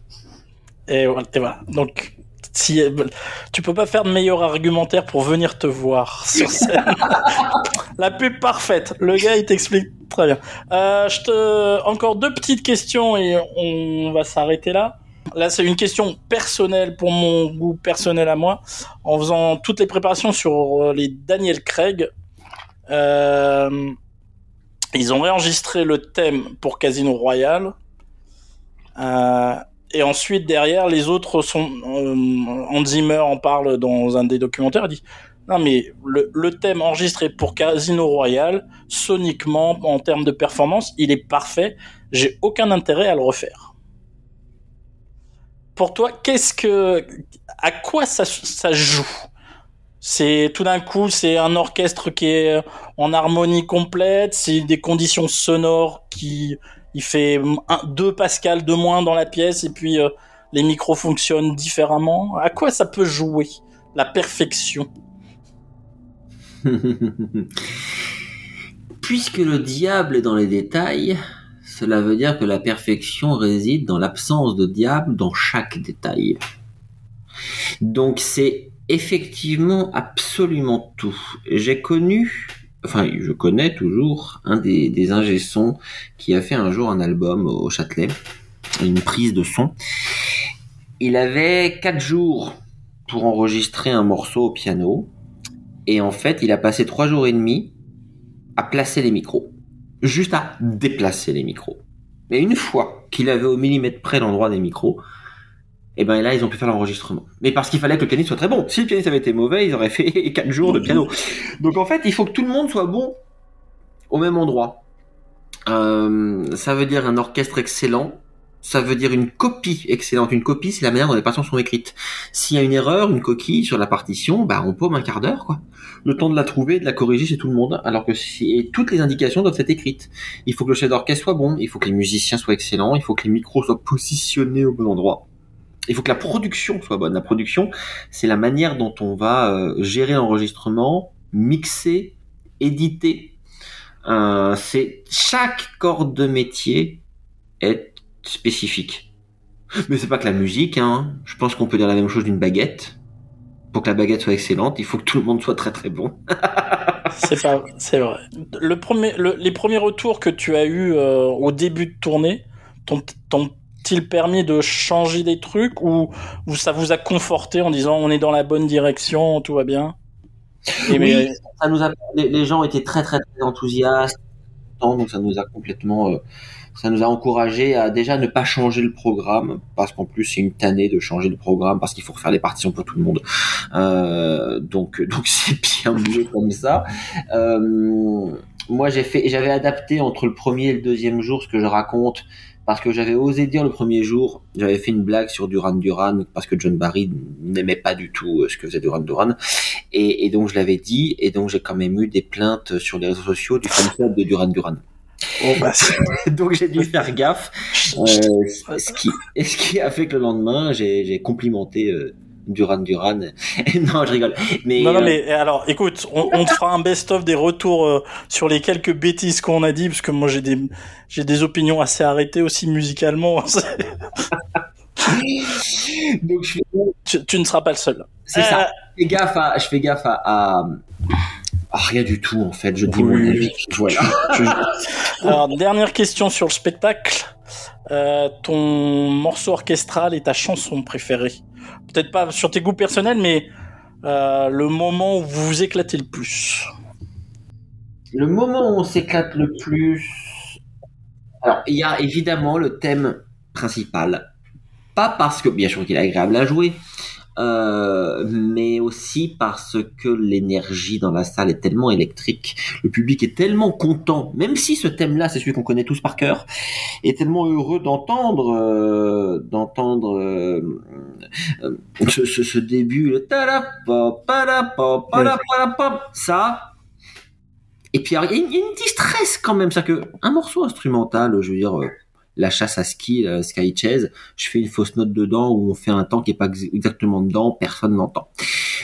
Et voilà. Donc, si, tu peux pas faire de meilleur argumentaire pour venir te voir sur scène. La pub parfaite. Le gars, il t'explique très bien. Euh, je te, encore deux petites questions et on va s'arrêter là. Là, c'est une question personnelle pour mon goût personnel à moi. En faisant toutes les préparations sur euh, les Daniel Craig, euh, ils ont réenregistré le thème pour Casino Royale. Euh, et ensuite, derrière, les autres sont. Euh, Hans Zimmer en parle dans un des documentaires. Il dit Non, mais le, le thème enregistré pour Casino Royale, soniquement, en termes de performance, il est parfait. J'ai aucun intérêt à le refaire. Pour toi, qu'est-ce que. À quoi ça, ça joue? C'est tout d'un coup, c'est un orchestre qui est en harmonie complète, c'est des conditions sonores qui il fait un, 2 pascal de moins dans la pièce et puis euh, les micros fonctionnent différemment. À quoi ça peut jouer la perfection? Puisque le diable est dans les détails, cela veut dire que la perfection réside dans l'absence de diable dans chaque détail. Donc c'est effectivement absolument tout. J'ai connu enfin je connais toujours un des, des qui a fait un jour un album au Châtelet, une prise de son. Il avait quatre jours pour enregistrer un morceau au piano, et en fait il a passé trois jours et demi à placer les micros, juste à déplacer les micros. Mais une fois qu'il avait au millimètre près l'endroit des micros, et ben là ils ont pu faire l'enregistrement. Mais parce qu'il fallait que le pianiste soit très bon. Si le pianiste avait été mauvais, ils auraient fait quatre jours de piano. Donc en fait, il faut que tout le monde soit bon au même endroit. Euh, ça veut dire un orchestre excellent. Ça veut dire une copie excellente. Une copie, c'est la manière dont les partitions sont écrites. S'il y a une erreur, une coquille sur la partition, bah on paume un quart d'heure, quoi. Le temps de la trouver, de la corriger chez tout le monde. Alors que si, toutes les indications doivent être écrites. Il faut que le chef d'orchestre soit bon. Il faut que les musiciens soient excellents. Il faut que les micros soient positionnés au bon endroit il faut que la production soit bonne. La production, c'est la manière dont on va euh, gérer l'enregistrement, mixer, éditer. Euh, c'est chaque corde de métier est spécifique. Mais c'est pas que la musique. Hein. Je pense qu'on peut dire la même chose d'une baguette. Pour que la baguette soit excellente, il faut que tout le monde soit très très bon. c'est pas, c'est vrai. Les premiers retours que tu as eu euh, au début de tournée, ton permis de changer des trucs ou, ça vous a conforté en disant on est dans la bonne direction, tout va bien? Mais... ça nous a, les, gens étaient très très très enthousiastes, donc ça nous a complètement, euh, ça nous a encouragé à déjà ne pas changer le programme parce qu'en plus c'est une tannée de changer le programme parce qu'il faut refaire les partitions pour tout le monde. Euh, donc donc c'est bien mieux comme ça. Euh, moi j'ai fait, j'avais adapté entre le premier et le deuxième jour ce que je raconte parce que j'avais osé dire le premier jour, j'avais fait une blague sur Duran Duran parce que John Barry n'aimait pas du tout euh, ce que faisait Duran Duran. Et, donc je l'avais dit et donc j'ai quand même eu des plaintes sur les réseaux sociaux du fan club de Duran Duran. Oh, bah, donc j'ai dû faire gaffe, euh, ce, qui, ce qui a fait que le lendemain j'ai complimenté euh, Duran Duran. non, je rigole. Mais, non, non, euh, mais alors, écoute, on, on te fera un best-of des retours euh, sur les quelques bêtises qu'on a dit, parce que moi j'ai des j'ai des opinions assez arrêtées aussi musicalement. Donc je fais... tu, ne seras pas le seul. C'est ça. Euh, je fais gaffe à, je fais gaffe à, rien du tout en fait. Je dis mon avis. Voilà. Alors dernière question sur le spectacle. Euh, ton morceau orchestral et ta chanson préférée? Peut-être pas sur tes goûts personnels, mais euh, le moment où vous vous éclatez le plus. Le moment où on s'éclate le plus. Alors, il y a évidemment le thème principal. Pas parce que, bien sûr qu'il est agréable à jouer, euh, mais aussi parce que l'énergie dans la salle est tellement électrique, le public est tellement content, même si ce thème-là, c'est celui qu'on connaît tous par cœur, est tellement heureux d'entendre, euh, d'entendre euh, ce, ce, ce, début, le ça. Et puis il y, a une, distress quand même, c'est que un morceau instrumental, je veux dire la chasse à ski, la Sky Chase, je fais une fausse note dedans où on fait un temps qui est pas exactement dedans, personne n'entend.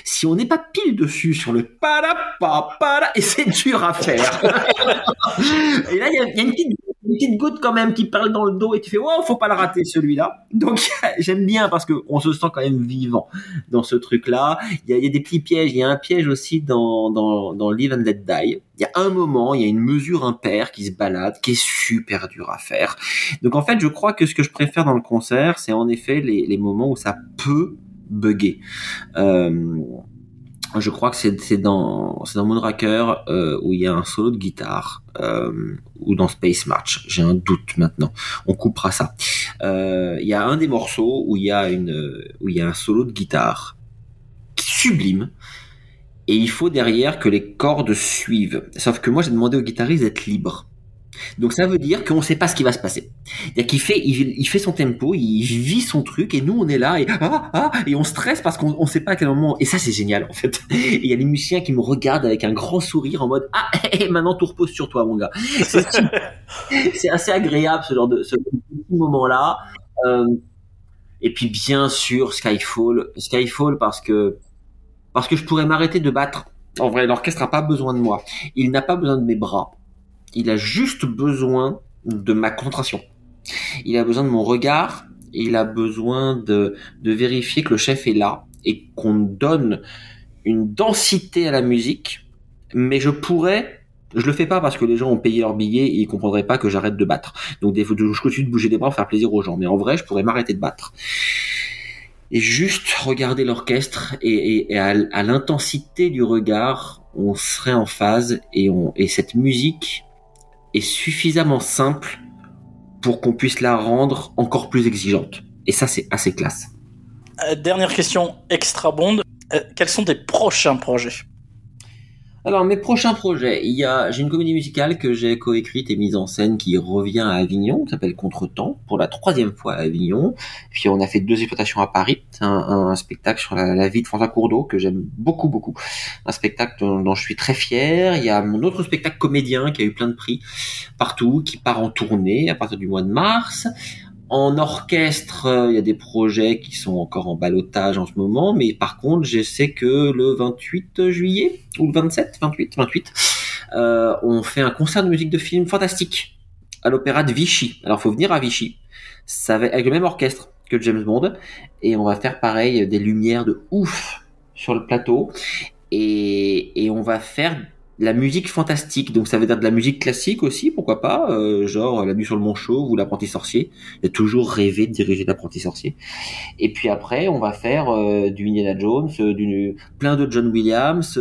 Si on n'est pas pile dessus sur le para pa et c'est dur à faire. et là, il y a une petite une petite goutte quand même qui parle dans le dos et tu fais oh faut pas le rater celui-là. Donc j'aime bien parce que on se sent quand même vivant dans ce truc là il y a, des petits pièges. Il y a un piège aussi dans dans dans Live and Let Die. Il y a un moment il y a une mesure impaire qui se balade qui est super dur à faire. Donc en fait je crois que ce que je préfère dans le concert c'est en effet les, les moments où ça peut bugger. Euh, je crois que c'est dans dans Moonraker euh, où il y a un solo de guitare euh, ou dans Space March. J'ai un doute maintenant. On coupera ça. Euh, il y a un des morceaux où il y a une où il y a un solo de guitare sublime et il faut derrière que les cordes suivent. Sauf que moi j'ai demandé au guitariste d'être libre. Donc ça veut dire qu'on ne sait pas ce qui va se passer. Il qu'il fait, il, fait son tempo, il vit son truc, et nous on est là et ah, ah, et on stresse parce qu'on ne sait pas à quel moment. Et ça c'est génial en fait. Il y a les musiciens qui me regardent avec un grand sourire en mode ah maintenant tout repose sur toi mon gars. C'est assez agréable ce genre de ce petit moment là. Euh, et puis bien sûr Skyfall, Skyfall parce que parce que je pourrais m'arrêter de battre. En vrai, l'orchestre n'a pas besoin de moi. Il n'a pas besoin de mes bras il a juste besoin de ma concentration. Il a besoin de mon regard, il a besoin de, de vérifier que le chef est là et qu'on donne une densité à la musique, mais je pourrais je le fais pas parce que les gens ont payé leur billet et ils comprendraient pas que j'arrête de battre. Donc des je continue de bouger les bras pour faire plaisir aux gens. Mais en vrai, je pourrais m'arrêter de battre. Et juste regarder l'orchestre et, et, à, à l'intensité du regard, on serait en phase et, on, et cette musique, est suffisamment simple pour qu'on puisse la rendre encore plus exigeante. Et ça, c'est assez classe. Euh, dernière question extra bonde. Euh, quels sont tes prochains projets? Alors mes prochains projets, il y a j'ai une comédie musicale que j'ai coécrite et mise en scène qui revient à Avignon, qui s'appelle Contretemps, pour la troisième fois à Avignon. Puis on a fait deux exploitations à Paris, un, spectacle sur la, vie de François Courdeau que j'aime beaucoup beaucoup, un spectacle dont, je suis très fier. Il y a mon autre spectacle comédien qui a eu plein de prix partout, qui part en tournée à partir du mois de mars. En orchestre, euh, il y a des projets qui sont encore en balotage en ce moment, mais par contre, je sais que le 28 juillet ou le 27, 28, 28, euh, on fait un concert de musique de film fantastique à l'opéra de Vichy. Alors, faut venir à Vichy. Ça va avec le même orchestre que James Bond, et on va faire pareil des lumières de ouf sur le plateau, et, et on va faire la musique fantastique, donc ça veut dire de la musique classique aussi, pourquoi pas, euh, genre La nuit sur le mont chauve ou L'apprenti sorcier. J'ai toujours rêvé de diriger l'apprenti sorcier. Et puis après, on va faire euh, du Indiana Jones, euh, du plein de John Williams,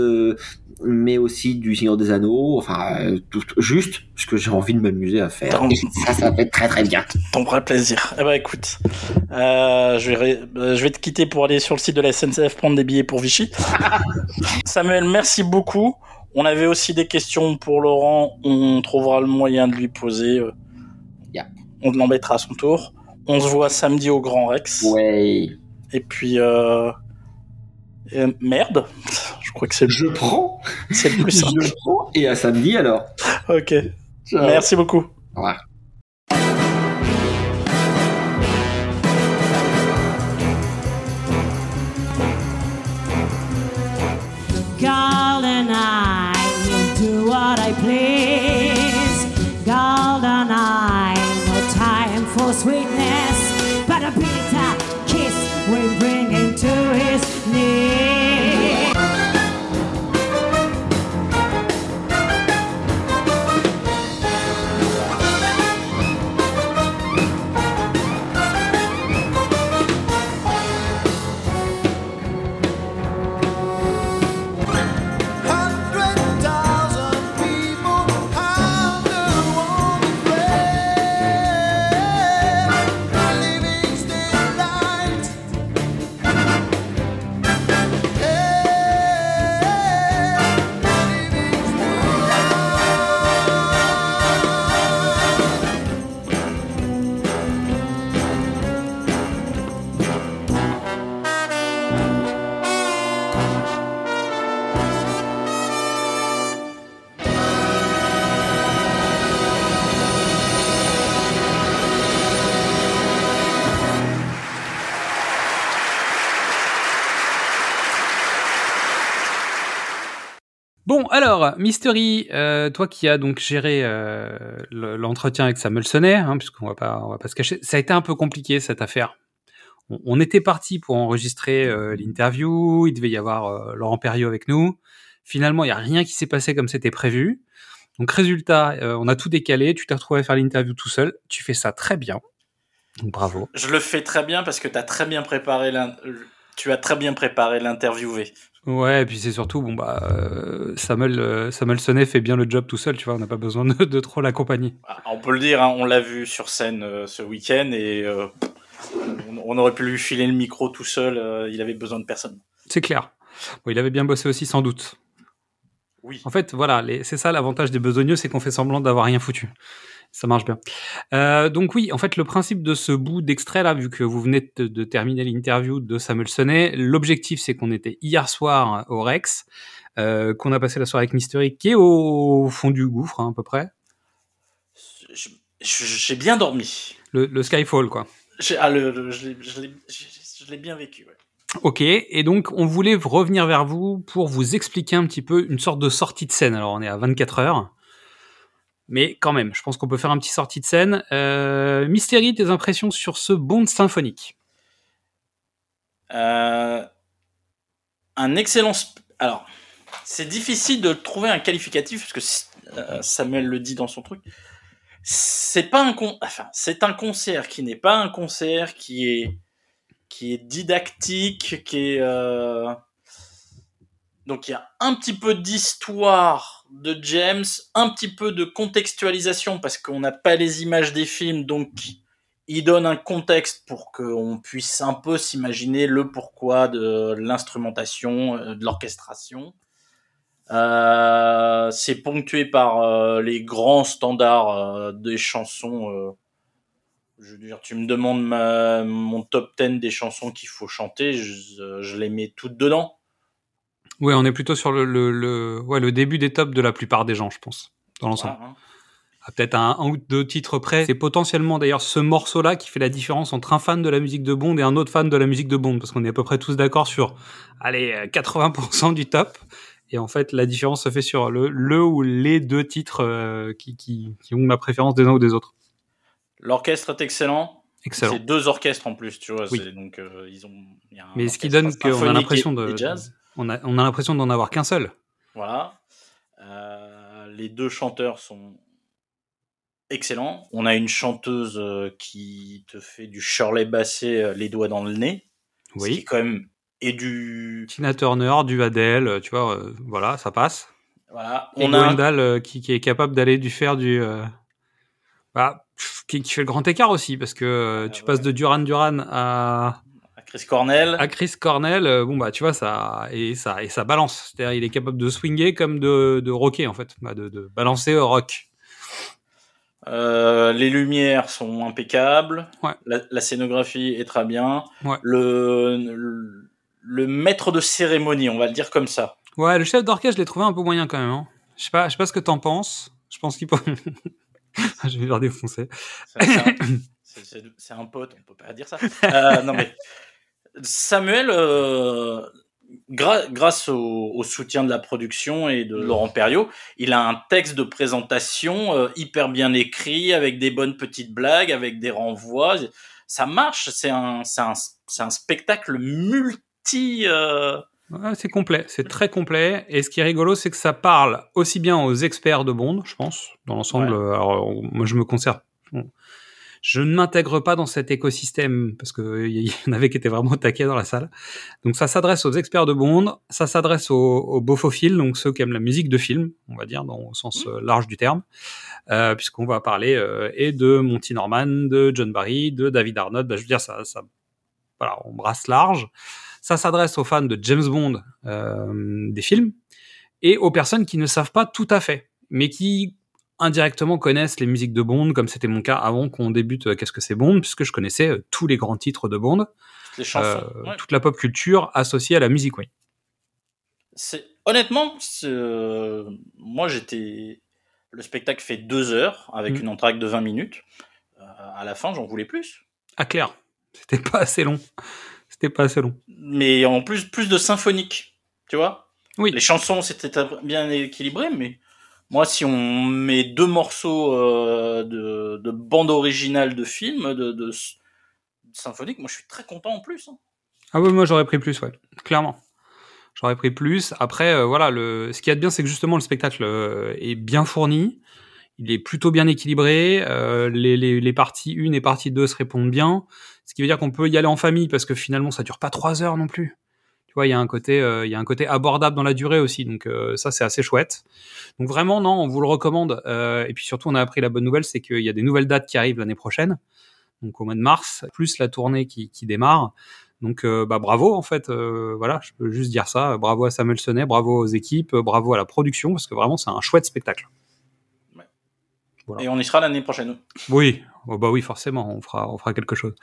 mais aussi du Seigneur des Anneaux, enfin tout, juste ce que j'ai envie de m'amuser à faire. ça, ça va être très très bien. Ton vrai plaisir. Eh ben écoute, je vais je vais te quitter pour aller sur le site de la SNCF prendre des billets pour Vichy. Samuel, merci beaucoup. On avait aussi des questions pour Laurent. On trouvera le moyen de lui poser. Euh, on l'embêtera à son tour. On se voit samedi au Grand Rex. Ouais. Et puis, euh... merde. Je crois que c'est. Je prends. C'est le plus simple. Je prends et à samedi alors. Ok. Merci beaucoup. Au revoir. Alors, Mystery, euh, toi qui as donc géré euh, l'entretien avec Samuel Sonnet, hein, puisqu'on va pas, on va pas se cacher, ça a été un peu compliqué cette affaire. On, était parti pour enregistrer euh, l'interview, il devait y avoir Laurent Perriot avec nous. Finalement, il y a rien qui s'est passé comme c'était prévu. Donc résultat, on a tout décalé. Tu t'es retrouvé à faire l'interview tout seul. Tu fais ça très bien. Donc bravo. Je le fais très bien parce que tu as très bien préparé tu as très bien préparé l'interviewé. Ouais, et puis c'est surtout, bon, bah, euh, Samuel, euh, Samuel Sonnet fait bien le job tout seul, tu vois, on n'a pas besoin de, trop l'accompagner. Ah, on peut le dire, hein, on l'a vu sur scène euh, ce week-end et on, aurait pu lui filer le micro tout seul, il avait besoin de personne. C'est clair. Bon, il avait bien bossé aussi, sans doute. Oui. En fait, voilà, c'est ça l'avantage des besogneux, c'est qu'on fait semblant d'avoir rien foutu ça marche bien. Euh, donc oui, en fait, le principe de ce bout d'extrait là, vu que vous venez de, terminer l'interview de Samuel Sonnet, l'objectif c'est qu'on était hier soir au Rex, euh, qu'on a passé la soirée avec Mystery, qui est au fond du gouffre hein, à peu près. J'ai bien dormi. Le, Skyfall quoi. Ah, le, je l'ai bien vécu. Ouais. Ok, et donc on voulait revenir vers vous pour vous expliquer un petit peu une sorte de sortie de scène. Alors on est à 24 heures. Mais quand même, je pense qu'on peut faire un petit sortie de scène. Euh, Mystérie, tes impressions sur ce Bond symphonique? Euh, Un excellent. Alors, c'est difficile de trouver un qualificatif parce que euh, Samuel le dit dans son truc. C'est pas un con... enfin, c'est un concert qui n'est pas un concert qui est qui est didactique, qui est donc il y a un petit peu d'histoire de James, un petit peu de contextualisation parce qu'on n'a pas les images des films, donc il donne un contexte pour qu'on puisse un peu s'imaginer le pourquoi de l'instrumentation, euh, de l'orchestration. Euh, c'est ponctué par euh, les grands standards des chansons. je veux dire, tu me demandes mon top 10 des chansons qu'il faut chanter, je les mets toutes dedans. Oui, on est plutôt sur le, le, le, ouais, le début des tops de la plupart des gens, je pense, dans l'ensemble. Ah, peut-être un, un, ou deux titres près. C'est potentiellement d'ailleurs ce morceau-là qui fait la différence entre un fan de la musique de Bond et un autre fan de la musique de Bond, parce qu'on est à peu près tous d'accord sur, allez, 80% du top. Et en fait, la différence se fait sur le, le ou les deux titres euh, qui, qui, qui, ont la préférence des uns ou des autres. L'orchestre est excellent. Excellent. C'est deux orchestres en plus, tu vois. Donc, euh, ils ont, y a Mais ce qui donne qu'on a l'impression de, jazz. On a, on a l'impression d'en avoir qu'un seul. Voilà. Euh, les deux chanteurs sont excellents. On a une chanteuse euh, qui te fait du Shirley Bassey euh, les doigts dans le nez. Oui. Ce qui quand même et du Tina Turner, du Adele, tu vois, voilà, ça passe. Voilà. Et on a qui, qui, est capable d'aller du faire du bah, qui, qui, fait le grand écart aussi parce que tu passes de Duran Duran à Chris Cornell. À Chris Cornell, euh, bon bah tu vois ça et ça et ça balance. C'est-à-dire il est capable de swinger comme de, de rocker en fait, bah, de, de, balancer au rock. Euh, les lumières sont impeccables. Ouais. La, scénographie est très bien. Ouais. Le, le, maître de cérémonie, on va le dire comme ça. Ouais, le chef d'orchestre, je l'ai trouvé un peu moyen quand même. Hein. Je sais pas, je sais pas ce que t'en penses. Je pense qu'il peut. je vais leur défoncer. C'est un pote, on peut pas dire ça. Euh, non mais Samuel, euh, grâce au, soutien de la production et de Laurent Perriot, il a un texte de présentation euh, hyper bien écrit, avec des bonnes petites blagues, avec des renvois. Ça marche, c'est un, un, un, spectacle multi... Euh, c'est complet, c'est très complet. Et ce qui est rigolo, c'est que ça parle aussi bien aux experts de Bond, je pense, dans l'ensemble. Alors, moi, je me conserve je ne m'intègre pas dans cet écosystème parce que il y en avait qui étaient vraiment taqués dans la salle. Donc ça s'adresse aux experts de Bond, ça s'adresse aux, aux bofophiles, donc ceux qui aiment la musique de film, on va dire dans le sens euh, large du terme, euh, puisqu'on va parler euh, et de Monty Norman, de John Barry, de David Arnott. Bah, je veux dire ça, ça, voilà, on brasse large. Ça s'adresse aux fans de James Bond euh, des films et aux personnes qui ne savent pas tout à fait, mais qui indirectement connaissent les musiques de Bond, comme c'était mon cas avant qu'on débute euh, Qu'est-ce que c'est Bond, puisque je connaissais euh, tous les grands titres de Bond, les chansons, euh, toute la pop culture associée à la musique, oui. C'est honnêtement, moi j'étais, le spectacle fait deux heures avec mm. une entracte de 20 minutes. à la fin, j'en voulais plus. Ah clair, c'était pas assez long. C'était pas assez long. Mais en plus, plus de symphonique, tu vois. Oui. Les chansons, c'était bien équilibré, mais moi, si on met deux morceaux euh, de, bande originale de film, de, symphonique, moi, je suis très content en plus. Hein. Ah oui, moi, j'aurais pris plus, ouais, clairement. J'aurais pris plus. Après, euh, voilà, le, ce qui est bien, c'est que justement, le spectacle euh, est bien fourni. Il est plutôt bien équilibré. les, les, parties 1 et partie 2 se répondent bien. Ce qui veut dire qu'on peut y aller en famille parce que finalement, ça dure pas trois heures non plus tu vois, il y a un côté, euh, il y a un côté abordable dans la durée aussi, donc euh, ça c'est assez chouette. Donc vraiment, non, on vous le recommande. Euh, et puis surtout, on a appris la bonne nouvelle, c'est qu'il y a des nouvelles dates qui arrivent l'année prochaine, donc au mois de mars, plus la tournée qui, qui démarre. Donc bah bravo en fait, voilà, je peux juste dire ça. Bravo à Samuel Sonnet, bravo aux équipes, bravo à la production parce que vraiment c'est un chouette spectacle. Et on y sera l'année prochaine. Oui, oh, bah oui forcément, on fera, on fera quelque chose.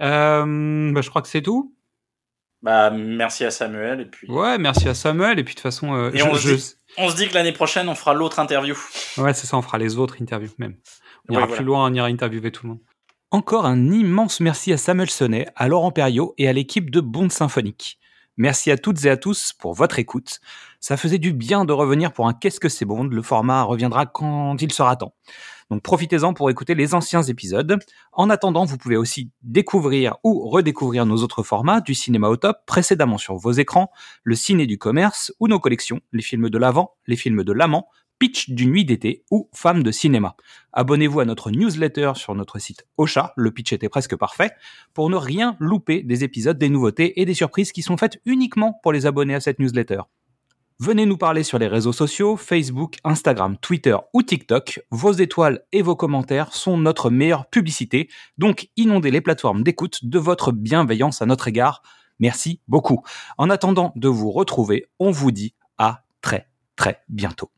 bah, je crois que c'est tout. Bah, merci à Samuel. Et puis... Ouais, merci à Samuel. Et puis de toute façon, euh, on, se dit, que l'année prochaine, on fera l'autre interview. Ouais, c'est ça, on fera les autres interviews même. On ira plus loin, on ira interviewer tout le monde. Encore un immense merci à Samuel Sonnet, à Laurent Perriot et à l'équipe de Bond Symphonique. Merci à toutes et à tous pour votre écoute. Ça faisait du bien de revenir pour un Qu'est-ce que c'est Bond? Le format reviendra quand il sera temps. Donc profitez-en pour écouter les anciens épisodes. En attendant, vous pouvez aussi découvrir ou redécouvrir nos autres formats du cinéma au top précédemment sur vos écrans, le ciné du commerce ou nos collections, les films de l'avant, les films de l'amant, pitch du nuit d'été ou femmes de cinéma. Abonnez-vous à notre newsletter sur notre site Ocha, le pitch était presque parfait, pour ne rien louper des épisodes, des nouveautés et des surprises qui sont faites uniquement pour les abonnés à cette newsletter. Venez nous parler sur les réseaux sociaux, Facebook, Instagram, Twitter ou TikTok. Vos étoiles et vos commentaires sont notre meilleure publicité, donc inondez les plateformes d'écoute de votre bienveillance à notre égard. Merci beaucoup. En attendant de vous retrouver, on vous dit à très très bientôt.